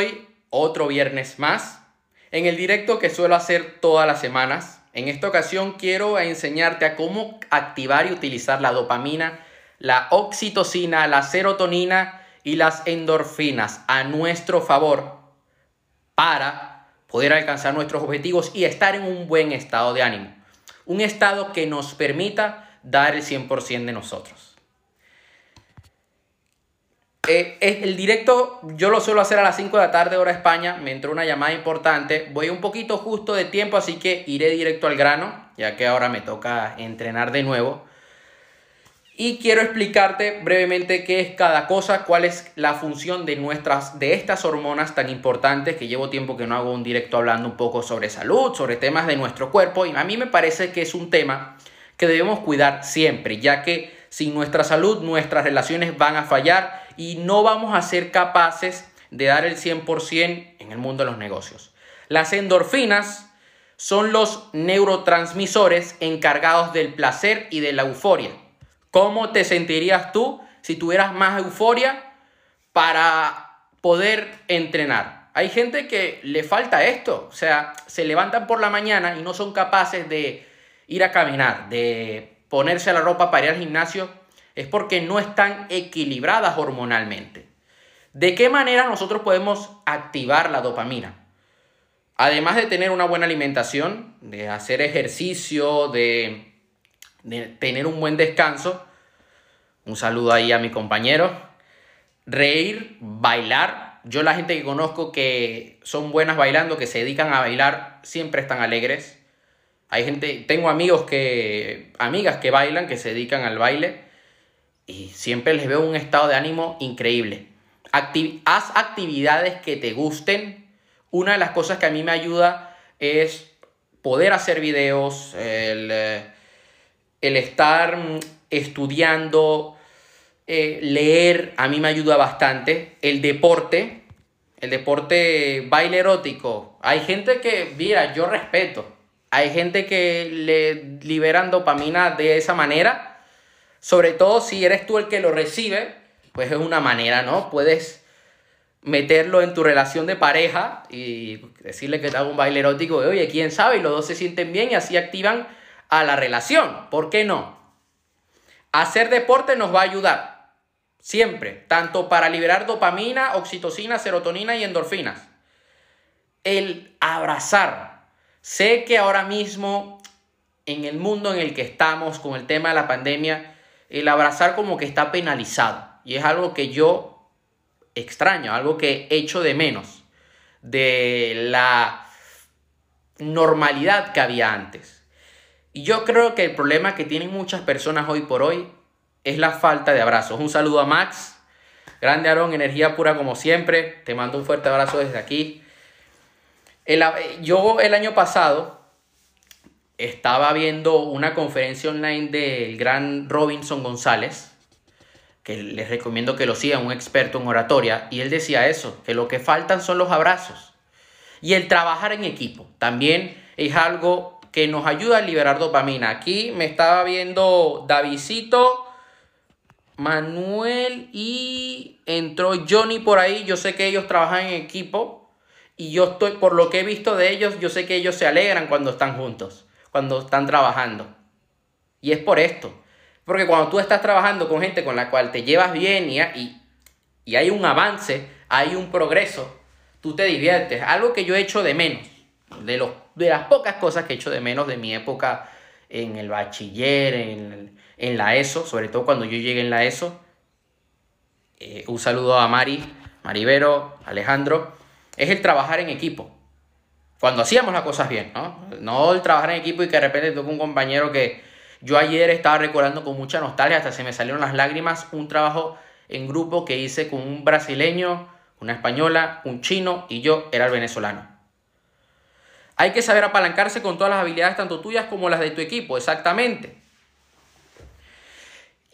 estoy otro viernes más en el directo que suelo hacer todas las semanas. En esta ocasión quiero enseñarte a cómo activar y utilizar la dopamina, la oxitocina, la serotonina y las endorfinas a nuestro favor para poder alcanzar nuestros objetivos y estar en un buen estado de ánimo. Un estado que nos permita dar el 100% de nosotros. Eh, el directo yo lo suelo hacer a las 5 de la tarde hora España, me entró una llamada importante, voy un poquito justo de tiempo, así que iré directo al grano, ya que ahora me toca entrenar de nuevo. Y quiero explicarte brevemente qué es cada cosa, cuál es la función de nuestras de estas hormonas tan importantes que llevo tiempo que no hago un directo hablando un poco sobre salud, sobre temas de nuestro cuerpo y a mí me parece que es un tema que debemos cuidar siempre, ya que sin nuestra salud nuestras relaciones van a fallar y no vamos a ser capaces de dar el 100% en el mundo de los negocios. Las endorfinas son los neurotransmisores encargados del placer y de la euforia. ¿Cómo te sentirías tú si tuvieras más euforia para poder entrenar? Hay gente que le falta esto, o sea, se levantan por la mañana y no son capaces de ir a caminar, de ponerse la ropa para ir al gimnasio es porque no están equilibradas hormonalmente. ¿De qué manera nosotros podemos activar la dopamina? Además de tener una buena alimentación, de hacer ejercicio, de, tener un buen descanso, un saludo ahí a mi compañero, reír, bailar. Yo la gente que conozco que son buenas bailando, que se dedican a bailar, siempre están alegres. Hay gente, tengo amigos que, amigas que bailan, que se dedican al baile y siempre les veo un estado de ánimo increíble. haz actividades que te gusten. Una de las cosas que a mí me ayuda es poder hacer videos, el, eh, estar estudiando, eh, leer, a mí me ayuda bastante. El deporte, el deporte baile erótico. Hay gente que, mira, yo respeto. Hay gente que le liberan dopamina de esa manera sobre todo si eres tú el que lo recibe, pues es una manera, ¿no? Puedes meterlo en tu relación de pareja y decirle que te haga un baile erótico oye, quién sabe, y los dos se sienten bien y así activan a la relación. ¿Por qué no? Hacer deporte nos va a ayudar, siempre, tanto para liberar dopamina, oxitocina, serotonina y endorfinas. El abrazar. Sé que ahora mismo, en el mundo en el que estamos, con el tema de la pandemia, el abrazar como que está penalizado. Y es algo que yo extraño, algo que echo de menos de la normalidad que había antes. Y yo creo que el problema que tienen muchas personas hoy por hoy es la falta de abrazos. Un saludo a Max, grande Aarón, energía pura como siempre. Te mando un fuerte abrazo desde aquí. yo el año pasado estaba viendo una conferencia online del gran Robinson González, que les recomiendo que lo sigan, un experto en oratoria, y él decía eso, que lo que faltan son los abrazos. Y el trabajar en equipo también es algo que nos ayuda a liberar dopamina. Aquí me estaba viendo Davidito, Manuel y entró Johnny por ahí. Yo sé que ellos trabajan en equipo y yo estoy, por lo que he visto de ellos, yo sé que ellos se alegran cuando están juntos cuando están trabajando. Y es por esto. Porque cuando tú estás trabajando con gente con la cual te llevas bien y, y, y hay un avance, hay un progreso, tú te diviertes. Algo que yo he hecho de menos. De, los, de las pocas cosas que he hecho de menos de mi época en el bachiller, en, en la ESO, sobre todo cuando yo llegué en la ESO. Eh, un saludo a Mari, Maribero, Alejandro. Es el trabajar en equipo cuando hacíamos las cosas bien, ¿no? No el trabajar en equipo y que de repente toque un compañero que yo ayer estaba recordando con mucha nostalgia, hasta se me salieron las lágrimas, un trabajo en grupo que hice con un brasileño, una española, un chino y yo era el venezolano. Hay que saber apalancarse con todas las habilidades, tanto tuyas como las de tu equipo, exactamente.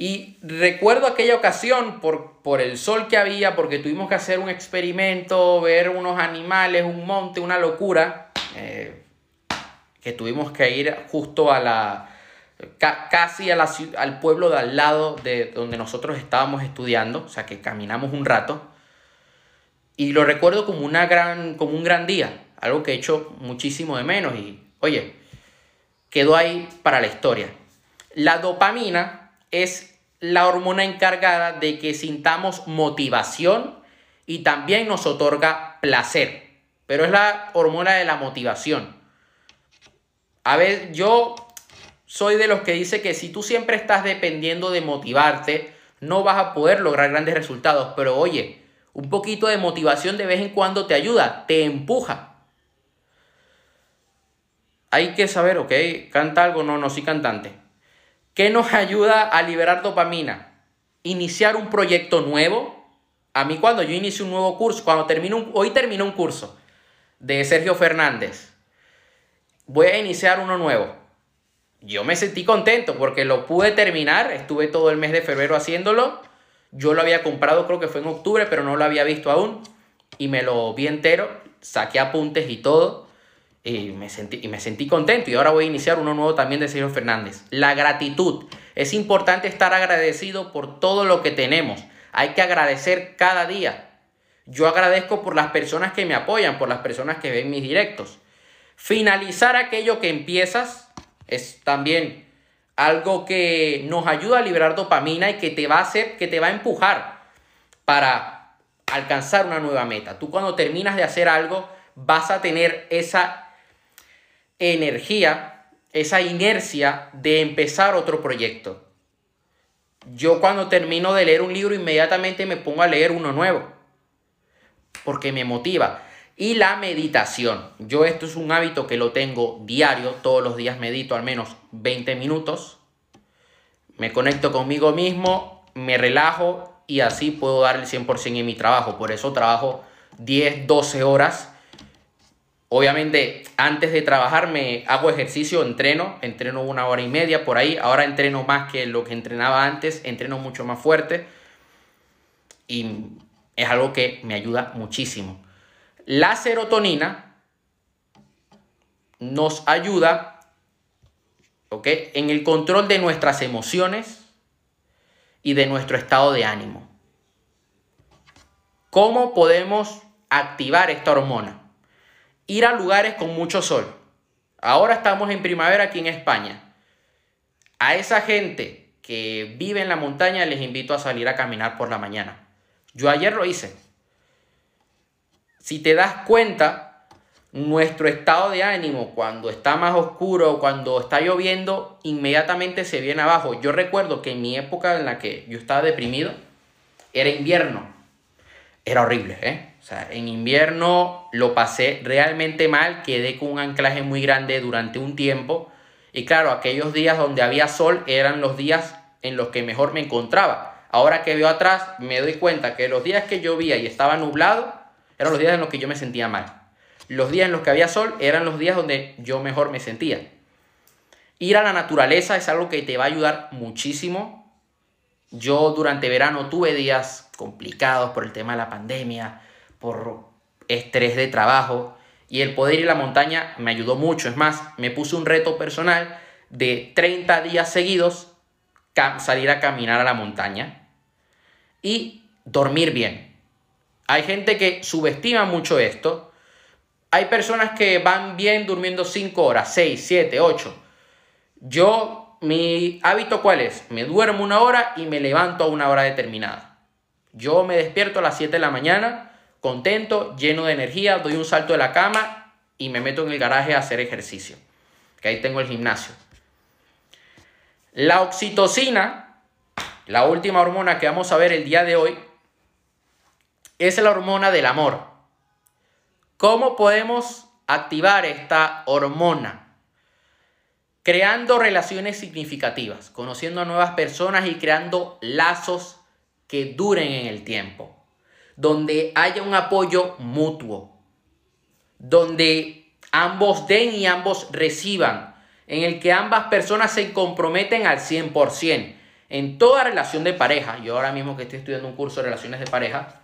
Y recuerdo aquella ocasión por, por el sol que había, porque tuvimos que hacer un experimento, ver unos animales, un monte, una locura, eh, que tuvimos que ir justo a la, casi a la, al pueblo de al lado de donde nosotros estábamos estudiando, o sea que caminamos un rato. Y lo recuerdo como, una gran, como un gran día, algo que he hecho muchísimo de menos y, oye, quedó ahí para la historia. La dopamina es la hormona encargada de que sintamos motivación y también nos otorga placer, pero es la hormona de la motivación. A ver, yo soy de los que dice que si tú siempre estás dependiendo de motivarte, no vas a poder lograr grandes resultados, pero oye, un poquito de motivación de vez en cuando te ayuda, te empuja. Hay que saber, ok, canta algo, no, no soy cantante. ¿Qué nos ayuda a liberar dopamina? Iniciar un proyecto nuevo. A mí cuando yo inicio un nuevo curso, cuando termino hoy termino un curso de Sergio Fernández, voy a iniciar uno nuevo. Yo me sentí contento porque lo pude terminar, estuve todo el mes de febrero haciéndolo. Yo lo había comprado, creo que fue en octubre, pero no lo había visto aún. Y me lo vi entero, saqué apuntes y todo. Y me, sentí, y me sentí contento y ahora voy a iniciar uno nuevo también de Sergio Fernández. La gratitud. Es importante estar agradecido por todo lo que tenemos. Hay que agradecer cada día. Yo agradezco por las personas que me apoyan, por las personas que ven mis directos. Finalizar aquello que empiezas es también algo que nos ayuda a liberar dopamina y que te va a hacer, que te va a empujar para alcanzar una nueva meta. Tú cuando terminas de hacer algo vas a tener esa energía, esa inercia de empezar otro proyecto. Yo cuando termino de leer un libro inmediatamente me pongo a leer uno nuevo, porque me motiva. Y la meditación. Yo esto es un hábito que lo tengo diario, todos los días medito al menos 20 minutos. Me conecto conmigo mismo, me relajo y así puedo dar el 100% en mi trabajo. Por eso trabajo 10, 12 horas Obviamente, antes de trabajar me hago ejercicio, entreno, entreno una hora y media por ahí. Ahora entreno más que lo que entrenaba antes, entreno mucho más fuerte. Y es algo que me ayuda muchísimo. La serotonina nos ayuda en el control de nuestras emociones y de nuestro estado de ánimo. ¿Cómo podemos activar esta hormona? Ir a lugares con mucho sol. Ahora estamos en primavera aquí en España. A esa gente que vive en la montaña les invito a salir a caminar por la mañana. Yo ayer lo hice. Si te das cuenta, nuestro estado de ánimo cuando está más oscuro, cuando está lloviendo, inmediatamente se viene abajo. Yo recuerdo que en mi época en la que yo estaba deprimido, era invierno. Era horrible, ¿eh? O sea, en invierno lo pasé realmente mal, quedé con un anclaje muy grande durante un tiempo. Y claro, aquellos días donde había sol eran los días en los que mejor me encontraba. Ahora que veo atrás, me doy cuenta que los días que llovía y estaba nublado eran los días en los que yo me sentía mal. Los días en los que había sol eran los días donde yo mejor me sentía. Ir a la naturaleza es algo que te va a ayudar muchísimo. Yo durante verano tuve días complicados por el tema de la pandemia, por estrés de trabajo y el poder ir a la montaña me ayudó mucho. Es más, me puse un reto personal de 30 días seguidos salir a caminar a la montaña y dormir bien. Hay gente que subestima mucho esto. Hay personas que van bien durmiendo 5 horas, 6, 7, 8. Yo, mi hábito cuál es? Me duermo una hora y me levanto a una hora determinada. Yo me despierto a las 7 de la mañana contento, lleno de energía, doy un salto de la cama y me meto en el garaje a hacer ejercicio. Que ahí tengo el gimnasio. La oxitocina, la última hormona que vamos a ver el día de hoy, es la hormona del amor. ¿Cómo podemos activar esta hormona? Creando relaciones significativas, conociendo a nuevas personas y creando lazos que duren en el tiempo donde haya un apoyo mutuo, donde ambos den y ambos reciban, en el que ambas personas se comprometen al 100%. En toda relación de pareja, yo ahora mismo que estoy estudiando un curso de relaciones de pareja,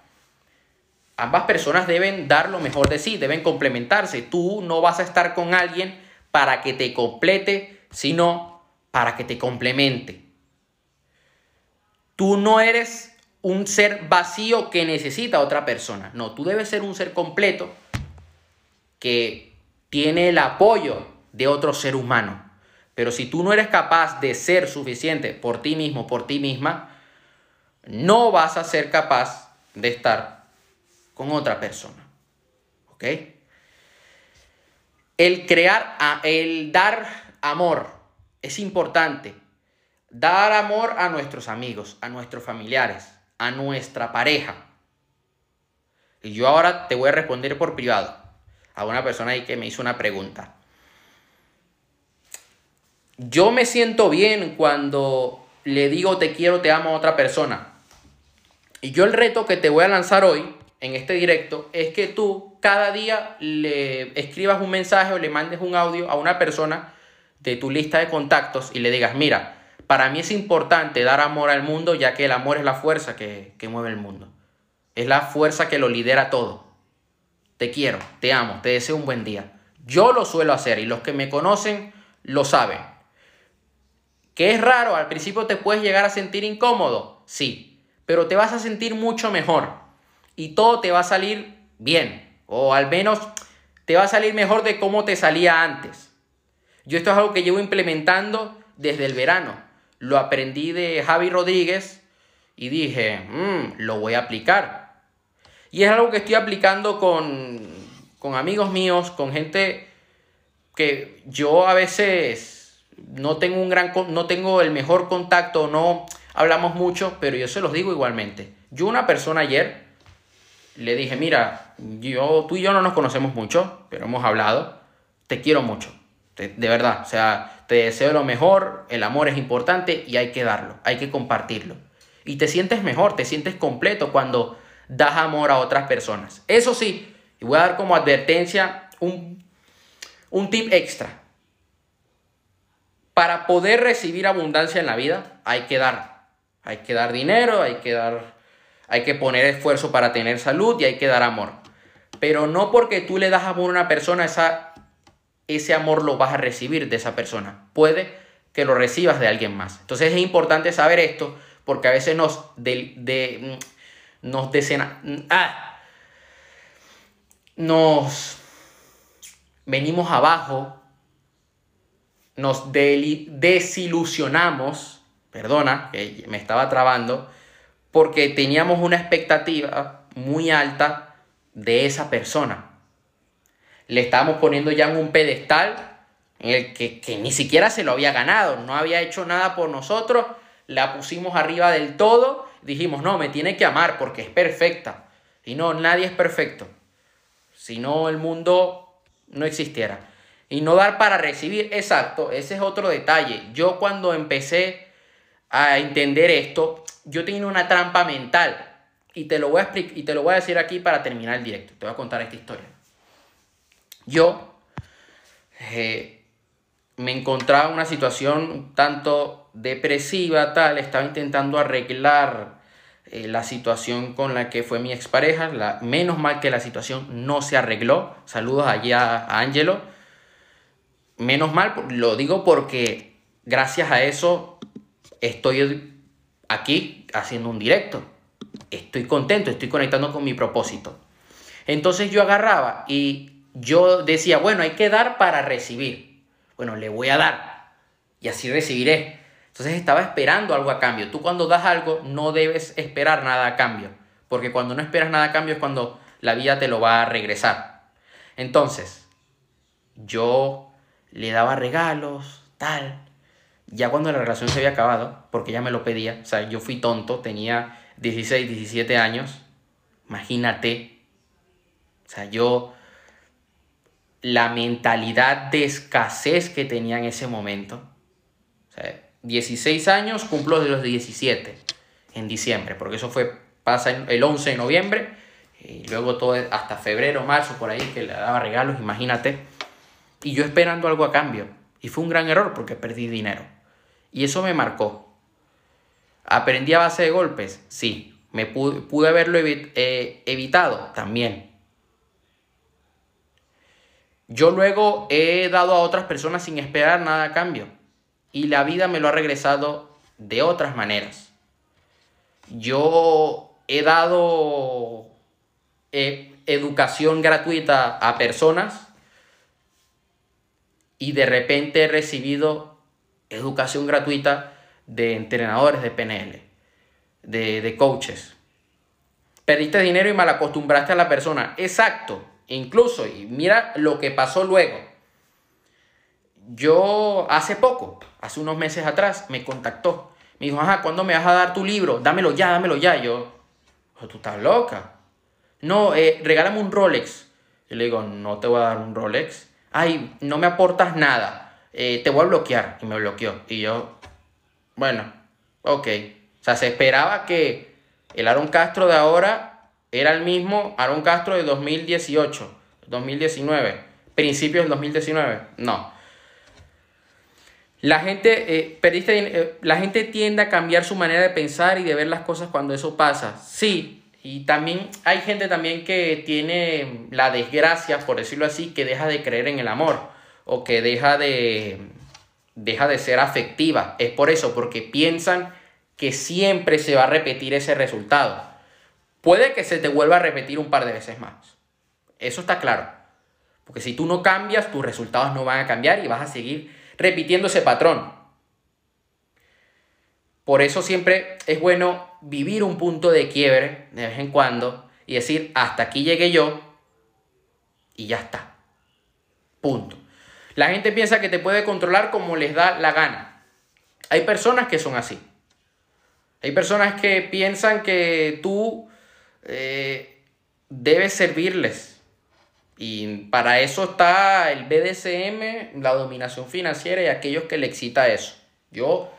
ambas personas deben dar lo mejor de sí, deben complementarse. Tú no vas a estar con alguien para que te complete, sino para que te complemente. Tú no eres un ser vacío que necesita a otra persona. No, tú debes ser un ser completo que tiene el apoyo de otro ser humano. Pero si tú no eres capaz de ser suficiente por ti mismo, por ti misma, no vas a ser capaz de estar con otra persona. ¿Ok? El crear, el dar amor es importante. Dar amor a nuestros amigos, a nuestros familiares, a nuestra pareja. Y yo ahora te voy a responder por privado a una persona ahí que me hizo una pregunta. Yo me siento bien cuando le digo te quiero, te amo a otra persona. Y yo el reto que te voy a lanzar hoy en este directo es que tú cada día le escribas un mensaje o le mandes un audio a una persona de tu lista de contactos y le digas, mira, para mí es importante dar amor al mundo ya que el amor es la fuerza que, que mueve el mundo. Es la fuerza que lo lidera todo. Te quiero, te amo, te deseo un buen día. Yo lo suelo hacer y los que me conocen lo saben. ¿Que es raro? Al principio te puedes llegar a sentir incómodo, sí, pero te vas a sentir mucho mejor y todo te va a salir bien, o al menos te va a salir mejor de cómo te salía antes. Yo esto es algo que llevo implementando desde el verano. Lo aprendí de Javi Rodríguez y dije, mm, lo voy a aplicar. Y es algo que estoy aplicando con, con amigos míos, con gente que yo a veces no tengo un gran no tengo el mejor contacto, no hablamos mucho, pero yo se los digo igualmente. Yo una persona ayer le dije, "Mira, yo tú y yo no nos conocemos mucho, pero hemos hablado. Te quiero mucho. De, verdad, o sea, te deseo lo mejor, el amor es importante y hay que darlo, hay que compartirlo. Y te sientes mejor, te sientes completo cuando das amor a otras personas. Eso sí, y voy a dar como advertencia un, un tip extra para poder recibir abundancia en la vida hay que dar. Hay que dar dinero, hay que dar, hay que poner esfuerzo para tener salud y hay que dar amor. Pero no porque tú le das amor a una persona, esa, ese amor lo vas a recibir de esa persona. Puede que lo recibas de alguien más. Entonces es importante saber esto porque a veces nos, de, nos, decena, ah, nos venimos abajo nos desilusionamos, perdona, que me estaba trabando, porque teníamos una expectativa muy alta de esa persona. Le estábamos poniendo ya en un pedestal en el que, que ni siquiera se lo había ganado, no había hecho nada por nosotros, la pusimos arriba del todo, dijimos, no, me tiene que amar porque es perfecta. Y no, nadie es perfecto. Si no, el mundo no existiera. Y no dar para recibir, exacto, ese es otro detalle. Yo cuando empecé a entender esto, yo tenía una trampa mental. Y te lo voy a y te lo voy a decir aquí para terminar el directo. Te voy a contar esta historia. Yo eh, me encontraba en una situación un tanto depresiva, tal. Estaba intentando arreglar eh, la situación con la que fue mi expareja. La, menos mal que la situación no se arregló. Saludos allá a Angelo menos mal, lo digo porque gracias a eso estoy aquí haciendo un directo. Estoy contento, estoy conectando con mi propósito. Entonces yo agarraba y yo decía, bueno, hay que dar para recibir. Bueno, le voy a dar y así recibiré. Entonces estaba esperando algo a cambio. Tú cuando das algo no debes esperar nada a cambio, porque cuando no esperas nada a cambio es cuando la vida te lo va a regresar. Entonces, yo le daba regalos, tal. Ya cuando la relación se había acabado, porque ella me lo pedía, o sea, yo fui tonto, tenía 16, 17 años, imagínate, o sea, yo, la mentalidad de escasez que tenía en ese momento, o sea, 16 años cumplo de los 17 en diciembre, porque eso fue, pasa el 11 de noviembre, y luego todo hasta febrero, marzo, por ahí, que le daba regalos, imagínate y yo esperando algo a cambio. Y fue un gran error porque perdí dinero. Y eso me marcó. ¿Aprendí a base de golpes? Sí. ¿Me pude, haberlo eh, evitado? También. Yo luego he dado a otras personas sin esperar nada a cambio. Y la vida me lo ha regresado de otras maneras. yo he dado eh, educación gratuita a personas y de repente he recibido educación gratuita de entrenadores de PNL, de, de coaches. Perdiste dinero y mal acostumbraste a la persona. Exacto. Incluso, y mira lo que pasó luego. Yo hace poco, hace unos meses atrás, me contactó. Me dijo, ajá, ¿cuándo me vas a dar tu libro? Dámelo ya, dámelo ya. yo, tú estás loca. No, eh, regálame un Rolex. Yo le digo, no te voy a dar un Rolex. Ay, no me aportas nada. Eh, te voy a bloquear. Y me bloqueó. Y yo, bueno, ok. O sea, se esperaba que el Aaron Castro de ahora era el mismo Aaron Castro de 2018, 2019, principios del 2019. No. La gente, eh, perdiste, la gente tiende a cambiar su manera de pensar y de ver las cosas cuando eso pasa. Sí, y también hay gente también que tiene la desgracia, por decirlo así, que deja de creer en el amor o que deja de, deja de ser afectiva. Es por eso, porque piensan que siempre se va a repetir ese resultado. Puede que se te vuelva a repetir un par de veces más. Eso está claro. Porque si tú no cambias, tus resultados no van a cambiar y vas a seguir repitiendo ese patrón. Por eso siempre es bueno vivir un punto de quiebre de vez en cuando y decir, hasta aquí llegué yo y ya está. Punto. La gente piensa que te puede controlar como les da la gana. Hay personas que son así. Hay personas que piensan que tú eh, debes servirles. Y para eso está el BDSM, la dominación financiera y aquellos que le excita eso. Yo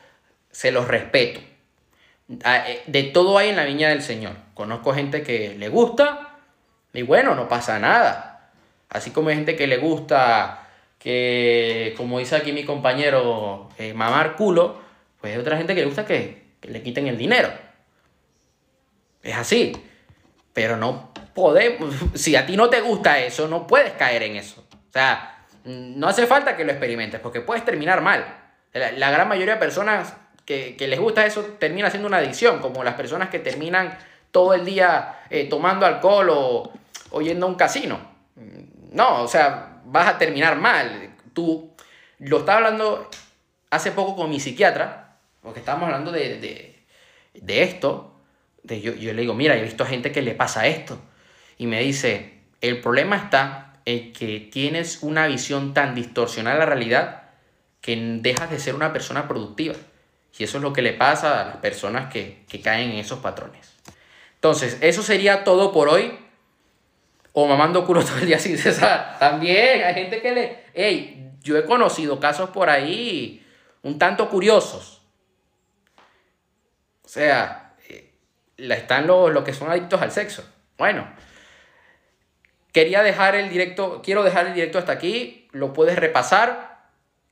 se los respeto. Ah, eh, de todo hay en la viña del Señor. Conozco gente que le gusta y bueno, no pasa nada. Así como hay gente que le gusta que, como dice aquí mi compañero, eh, mamar culo, pues hay otra gente que le gusta que, que le quiten el dinero. Es así. Pero no podemos, si a ti no te gusta eso, no puedes caer en eso. O sea, no hace falta que lo experimentes porque puedes terminar mal. La, gran mayoría de personas que, les gusta eso termina siendo una adicción, como las personas que terminan todo el día eh, tomando alcohol o, o yendo a un casino. No, o sea, vas a terminar mal. Tú lo estaba hablando hace poco con mi psiquiatra, porque estábamos hablando de, de esto. Yo, yo le digo, mira, he visto gente que le pasa esto. Y me dice, el problema está en que tienes una visión tan distorsionada de la realidad que dejas de ser una persona productiva. Y eso es lo que le pasa a las personas que, caen en esos patrones. Entonces, eso sería todo por hoy. O mamando culo todo el día sin cesar. También hay gente que le... Hey, yo he conocido casos por ahí un tanto curiosos. O sea, están los, los que son adictos al sexo. Bueno, quería dejar el directo, quiero dejar el directo hasta aquí. Lo puedes repasar,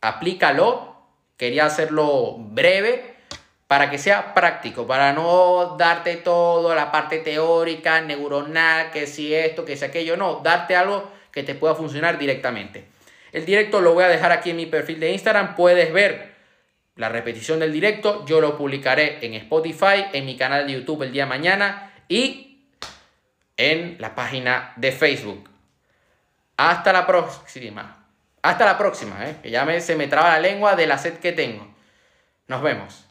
aplícalo Quería hacerlo breve para que sea práctico, para no darte todo, la parte teórica, neuronal, que si esto, que si aquello, no, darte algo que te pueda funcionar directamente. El directo lo voy a dejar aquí en mi perfil de Instagram, puedes ver la repetición del directo, yo lo publicaré en Spotify, en mi canal de YouTube el día de mañana y en la página de Facebook. Hasta la próxima. Hasta la próxima, ¿eh? que ya me, se me traba la lengua de la sed que tengo. Nos vemos.